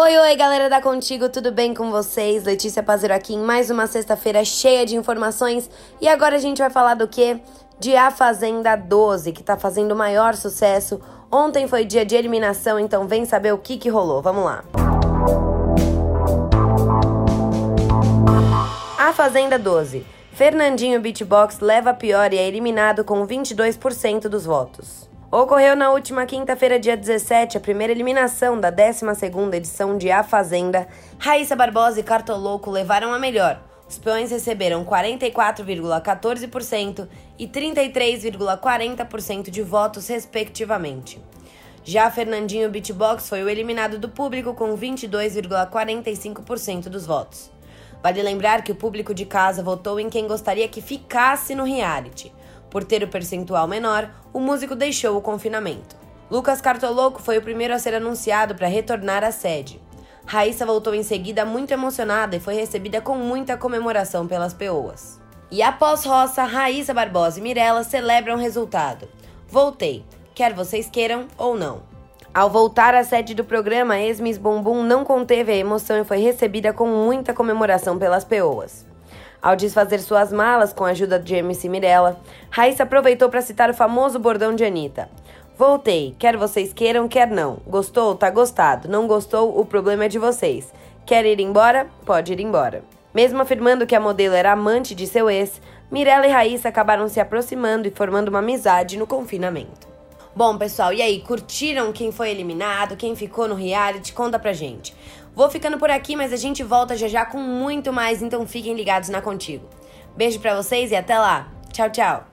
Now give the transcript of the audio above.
Oi, oi, galera da Contigo, tudo bem com vocês? Letícia Pazero aqui em mais uma sexta-feira cheia de informações. E agora a gente vai falar do quê? De A Fazenda 12, que tá fazendo o maior sucesso. Ontem foi dia de eliminação, então vem saber o que que rolou. Vamos lá. A Fazenda 12. Fernandinho Beatbox leva a pior e é eliminado com 22% dos votos. Ocorreu na última quinta-feira, dia 17, a primeira eliminação da 12ª edição de A Fazenda. Raíssa Barbosa e Cartoloco levaram a melhor. Os peões receberam 44,14% e 33,40% de votos, respectivamente. Já Fernandinho Beatbox foi o eliminado do público com 22,45% dos votos. Vale lembrar que o público de casa votou em quem gostaria que ficasse no reality. Por ter o percentual menor, o músico deixou o confinamento. Lucas Cartoloco foi o primeiro a ser anunciado para retornar à sede. Raíssa voltou em seguida muito emocionada e foi recebida com muita comemoração pelas peoas. E após roça, Raíssa Barbosa e Mirella celebram o resultado. Voltei, quer vocês queiram ou não. Ao voltar à sede do programa, ex-Miss Bumbum não conteve a emoção e foi recebida com muita comemoração pelas peoas. Ao desfazer suas malas com a ajuda de MC Mirella, Raíssa aproveitou para citar o famoso bordão de Anitta. Voltei, quer vocês queiram, quer não. Gostou? Tá gostado. Não gostou? O problema é de vocês. Quer ir embora? Pode ir embora. Mesmo afirmando que a modelo era amante de seu ex, Mirella e Raíssa acabaram se aproximando e formando uma amizade no confinamento. Bom, pessoal, e aí, curtiram quem foi eliminado, quem ficou no reality? Conta pra gente. Vou ficando por aqui, mas a gente volta já já com muito mais, então fiquem ligados na Contigo. Beijo pra vocês e até lá. Tchau, tchau.